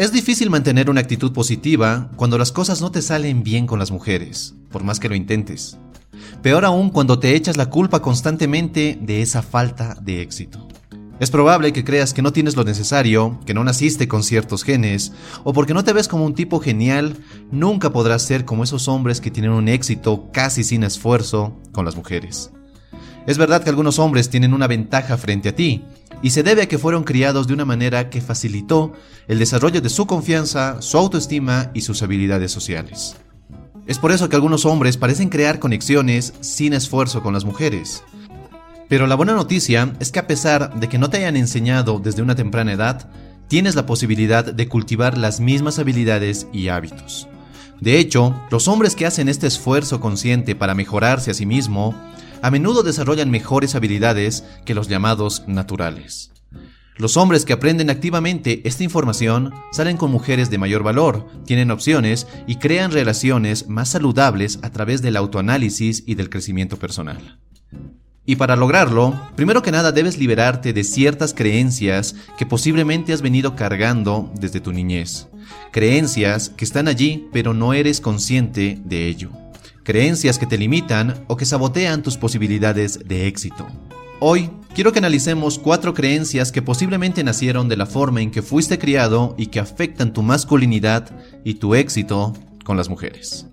Es difícil mantener una actitud positiva cuando las cosas no te salen bien con las mujeres, por más que lo intentes. Peor aún cuando te echas la culpa constantemente de esa falta de éxito. Es probable que creas que no tienes lo necesario, que no naciste con ciertos genes, o porque no te ves como un tipo genial, nunca podrás ser como esos hombres que tienen un éxito casi sin esfuerzo con las mujeres. Es verdad que algunos hombres tienen una ventaja frente a ti, y se debe a que fueron criados de una manera que facilitó el desarrollo de su confianza, su autoestima y sus habilidades sociales. Es por eso que algunos hombres parecen crear conexiones sin esfuerzo con las mujeres. Pero la buena noticia es que a pesar de que no te hayan enseñado desde una temprana edad, tienes la posibilidad de cultivar las mismas habilidades y hábitos. De hecho, los hombres que hacen este esfuerzo consciente para mejorarse a sí mismo, a menudo desarrollan mejores habilidades que los llamados naturales. Los hombres que aprenden activamente esta información salen con mujeres de mayor valor, tienen opciones y crean relaciones más saludables a través del autoanálisis y del crecimiento personal. Y para lograrlo, primero que nada debes liberarte de ciertas creencias que posiblemente has venido cargando desde tu niñez. Creencias que están allí pero no eres consciente de ello. Creencias que te limitan o que sabotean tus posibilidades de éxito. Hoy quiero que analicemos cuatro creencias que posiblemente nacieron de la forma en que fuiste criado y que afectan tu masculinidad y tu éxito con las mujeres.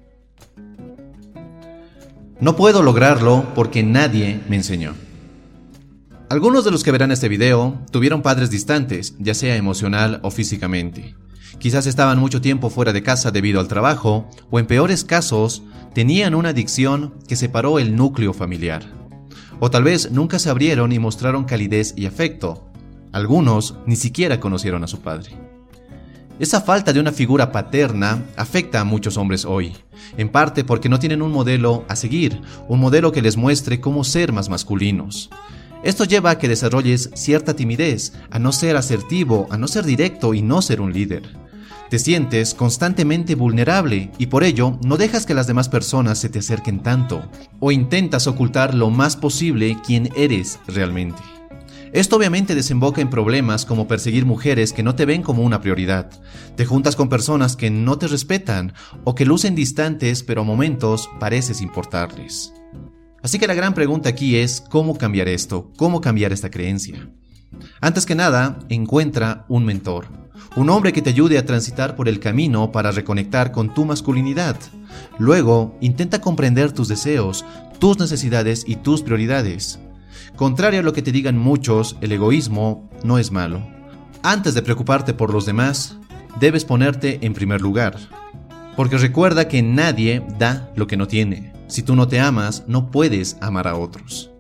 No puedo lograrlo porque nadie me enseñó. Algunos de los que verán este video tuvieron padres distantes, ya sea emocional o físicamente. Quizás estaban mucho tiempo fuera de casa debido al trabajo, o en peores casos, tenían una adicción que separó el núcleo familiar. O tal vez nunca se abrieron y mostraron calidez y afecto. Algunos ni siquiera conocieron a su padre. Esa falta de una figura paterna afecta a muchos hombres hoy, en parte porque no tienen un modelo a seguir, un modelo que les muestre cómo ser más masculinos. Esto lleva a que desarrolles cierta timidez, a no ser asertivo, a no ser directo y no ser un líder. Te sientes constantemente vulnerable y por ello no dejas que las demás personas se te acerquen tanto, o intentas ocultar lo más posible quién eres realmente. Esto obviamente desemboca en problemas como perseguir mujeres que no te ven como una prioridad. Te juntas con personas que no te respetan o que lucen distantes pero a momentos pareces importarles. Así que la gran pregunta aquí es cómo cambiar esto, cómo cambiar esta creencia. Antes que nada, encuentra un mentor, un hombre que te ayude a transitar por el camino para reconectar con tu masculinidad. Luego, intenta comprender tus deseos, tus necesidades y tus prioridades. Contrario a lo que te digan muchos, el egoísmo no es malo. Antes de preocuparte por los demás, debes ponerte en primer lugar. Porque recuerda que nadie da lo que no tiene. Si tú no te amas, no puedes amar a otros.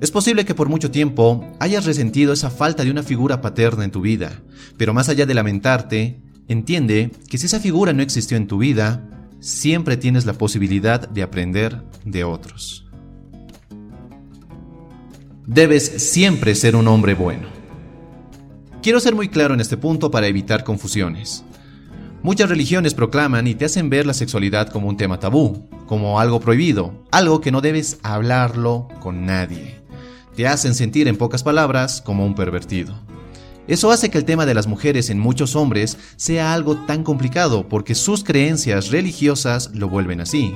Es posible que por mucho tiempo hayas resentido esa falta de una figura paterna en tu vida, pero más allá de lamentarte, entiende que si esa figura no existió en tu vida, siempre tienes la posibilidad de aprender de otros. Debes siempre ser un hombre bueno. Quiero ser muy claro en este punto para evitar confusiones. Muchas religiones proclaman y te hacen ver la sexualidad como un tema tabú, como algo prohibido, algo que no debes hablarlo con nadie. Te hacen sentir en pocas palabras como un pervertido. Eso hace que el tema de las mujeres en muchos hombres sea algo tan complicado porque sus creencias religiosas lo vuelven así.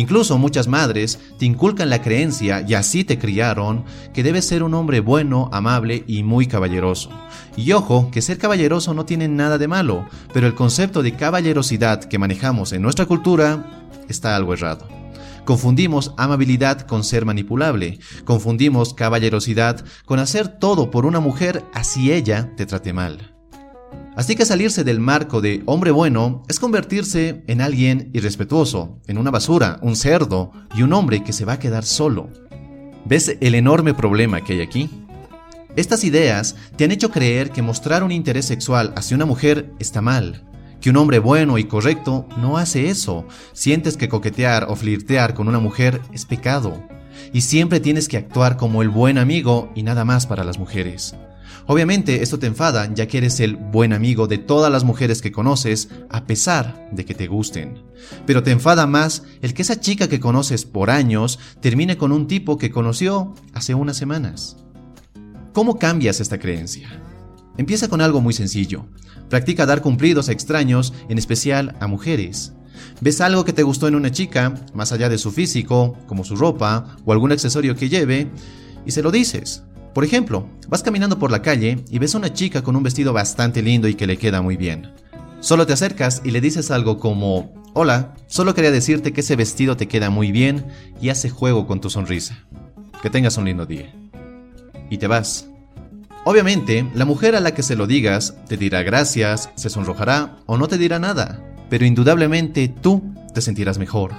Incluso muchas madres te inculcan la creencia, y así te criaron, que debes ser un hombre bueno, amable y muy caballeroso. Y ojo, que ser caballeroso no tiene nada de malo, pero el concepto de caballerosidad que manejamos en nuestra cultura está algo errado. Confundimos amabilidad con ser manipulable, confundimos caballerosidad con hacer todo por una mujer así ella te trate mal. Así que salirse del marco de hombre bueno es convertirse en alguien irrespetuoso, en una basura, un cerdo y un hombre que se va a quedar solo. ¿Ves el enorme problema que hay aquí? Estas ideas te han hecho creer que mostrar un interés sexual hacia una mujer está mal, que un hombre bueno y correcto no hace eso. Sientes que coquetear o flirtear con una mujer es pecado. Y siempre tienes que actuar como el buen amigo y nada más para las mujeres. Obviamente esto te enfada ya que eres el buen amigo de todas las mujeres que conoces a pesar de que te gusten. Pero te enfada más el que esa chica que conoces por años termine con un tipo que conoció hace unas semanas. ¿Cómo cambias esta creencia? Empieza con algo muy sencillo. Practica dar cumplidos a extraños, en especial a mujeres. ¿Ves algo que te gustó en una chica, más allá de su físico, como su ropa o algún accesorio que lleve, y se lo dices? Por ejemplo, vas caminando por la calle y ves a una chica con un vestido bastante lindo y que le queda muy bien. Solo te acercas y le dices algo como, hola, solo quería decirte que ese vestido te queda muy bien y hace juego con tu sonrisa. Que tengas un lindo día. Y te vas. Obviamente, la mujer a la que se lo digas te dirá gracias, se sonrojará o no te dirá nada, pero indudablemente tú te sentirás mejor.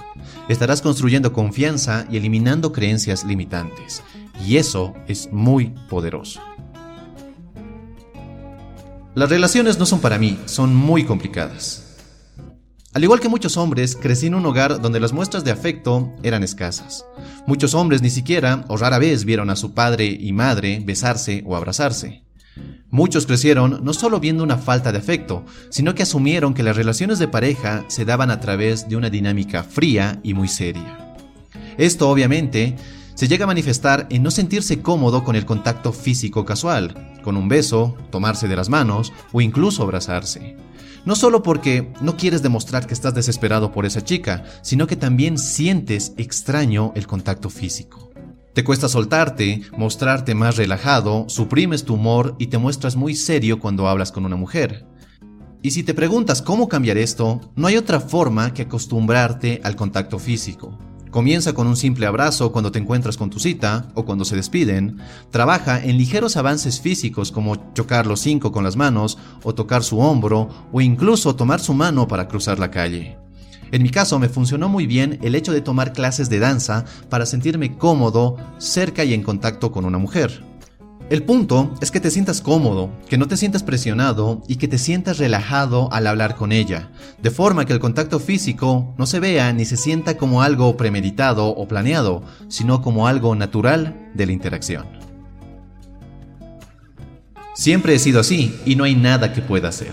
Estarás construyendo confianza y eliminando creencias limitantes, y eso es muy poderoso. Las relaciones no son para mí, son muy complicadas. Al igual que muchos hombres, crecí en un hogar donde las muestras de afecto eran escasas. Muchos hombres ni siquiera o rara vez vieron a su padre y madre besarse o abrazarse. Muchos crecieron no solo viendo una falta de afecto, sino que asumieron que las relaciones de pareja se daban a través de una dinámica fría y muy seria. Esto obviamente se llega a manifestar en no sentirse cómodo con el contacto físico casual, con un beso, tomarse de las manos o incluso abrazarse. No solo porque no quieres demostrar que estás desesperado por esa chica, sino que también sientes extraño el contacto físico. Te cuesta soltarte, mostrarte más relajado, suprimes tu humor y te muestras muy serio cuando hablas con una mujer. Y si te preguntas cómo cambiar esto, no hay otra forma que acostumbrarte al contacto físico. Comienza con un simple abrazo cuando te encuentras con tu cita o cuando se despiden. Trabaja en ligeros avances físicos como chocar los cinco con las manos o tocar su hombro o incluso tomar su mano para cruzar la calle. En mi caso me funcionó muy bien el hecho de tomar clases de danza para sentirme cómodo, cerca y en contacto con una mujer. El punto es que te sientas cómodo, que no te sientas presionado y que te sientas relajado al hablar con ella, de forma que el contacto físico no se vea ni se sienta como algo premeditado o planeado, sino como algo natural de la interacción. Siempre he sido así y no hay nada que pueda hacer.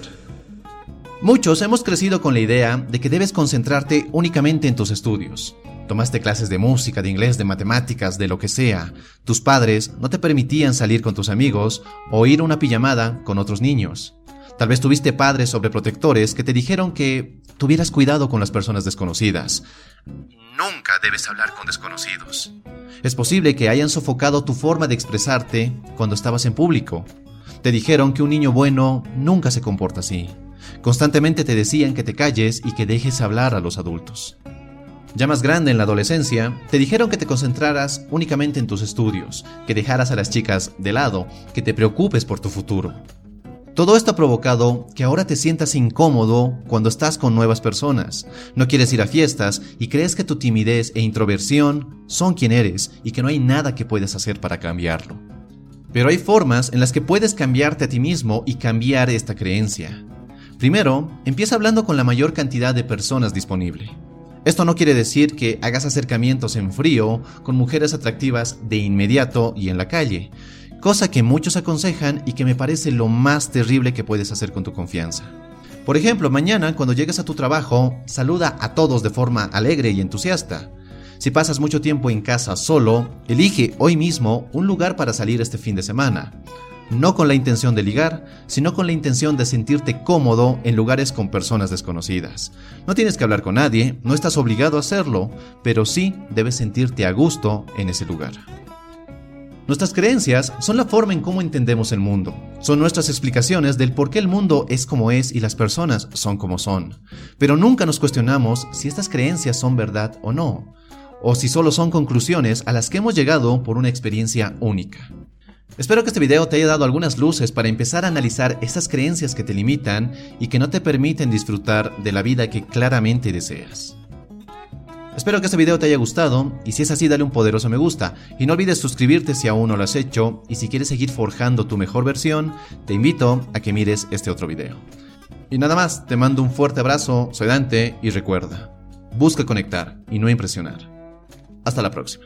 Muchos hemos crecido con la idea de que debes concentrarte únicamente en tus estudios, Tomaste clases de música, de inglés, de matemáticas, de lo que sea. Tus padres no te permitían salir con tus amigos o ir a una pijamada con otros niños. Tal vez tuviste padres sobreprotectores que te dijeron que tuvieras cuidado con las personas desconocidas. Nunca debes hablar con desconocidos. Es posible que hayan sofocado tu forma de expresarte cuando estabas en público. Te dijeron que un niño bueno nunca se comporta así. Constantemente te decían que te calles y que dejes hablar a los adultos. Ya más grande en la adolescencia, te dijeron que te concentraras únicamente en tus estudios, que dejaras a las chicas de lado, que te preocupes por tu futuro. Todo esto ha provocado que ahora te sientas incómodo cuando estás con nuevas personas, no quieres ir a fiestas y crees que tu timidez e introversión son quien eres y que no hay nada que puedes hacer para cambiarlo. Pero hay formas en las que puedes cambiarte a ti mismo y cambiar esta creencia. Primero, empieza hablando con la mayor cantidad de personas disponible. Esto no quiere decir que hagas acercamientos en frío con mujeres atractivas de inmediato y en la calle, cosa que muchos aconsejan y que me parece lo más terrible que puedes hacer con tu confianza. Por ejemplo, mañana cuando llegues a tu trabajo, saluda a todos de forma alegre y entusiasta. Si pasas mucho tiempo en casa solo, elige hoy mismo un lugar para salir este fin de semana no con la intención de ligar, sino con la intención de sentirte cómodo en lugares con personas desconocidas. No tienes que hablar con nadie, no estás obligado a hacerlo, pero sí debes sentirte a gusto en ese lugar. Nuestras creencias son la forma en cómo entendemos el mundo. Son nuestras explicaciones del por qué el mundo es como es y las personas son como son. Pero nunca nos cuestionamos si estas creencias son verdad o no, o si solo son conclusiones a las que hemos llegado por una experiencia única. Espero que este video te haya dado algunas luces para empezar a analizar esas creencias que te limitan y que no te permiten disfrutar de la vida que claramente deseas. Espero que este video te haya gustado y si es así dale un poderoso me gusta y no olvides suscribirte si aún no lo has hecho y si quieres seguir forjando tu mejor versión te invito a que mires este otro video. Y nada más, te mando un fuerte abrazo, soy Dante y recuerda, busca conectar y no impresionar. Hasta la próxima.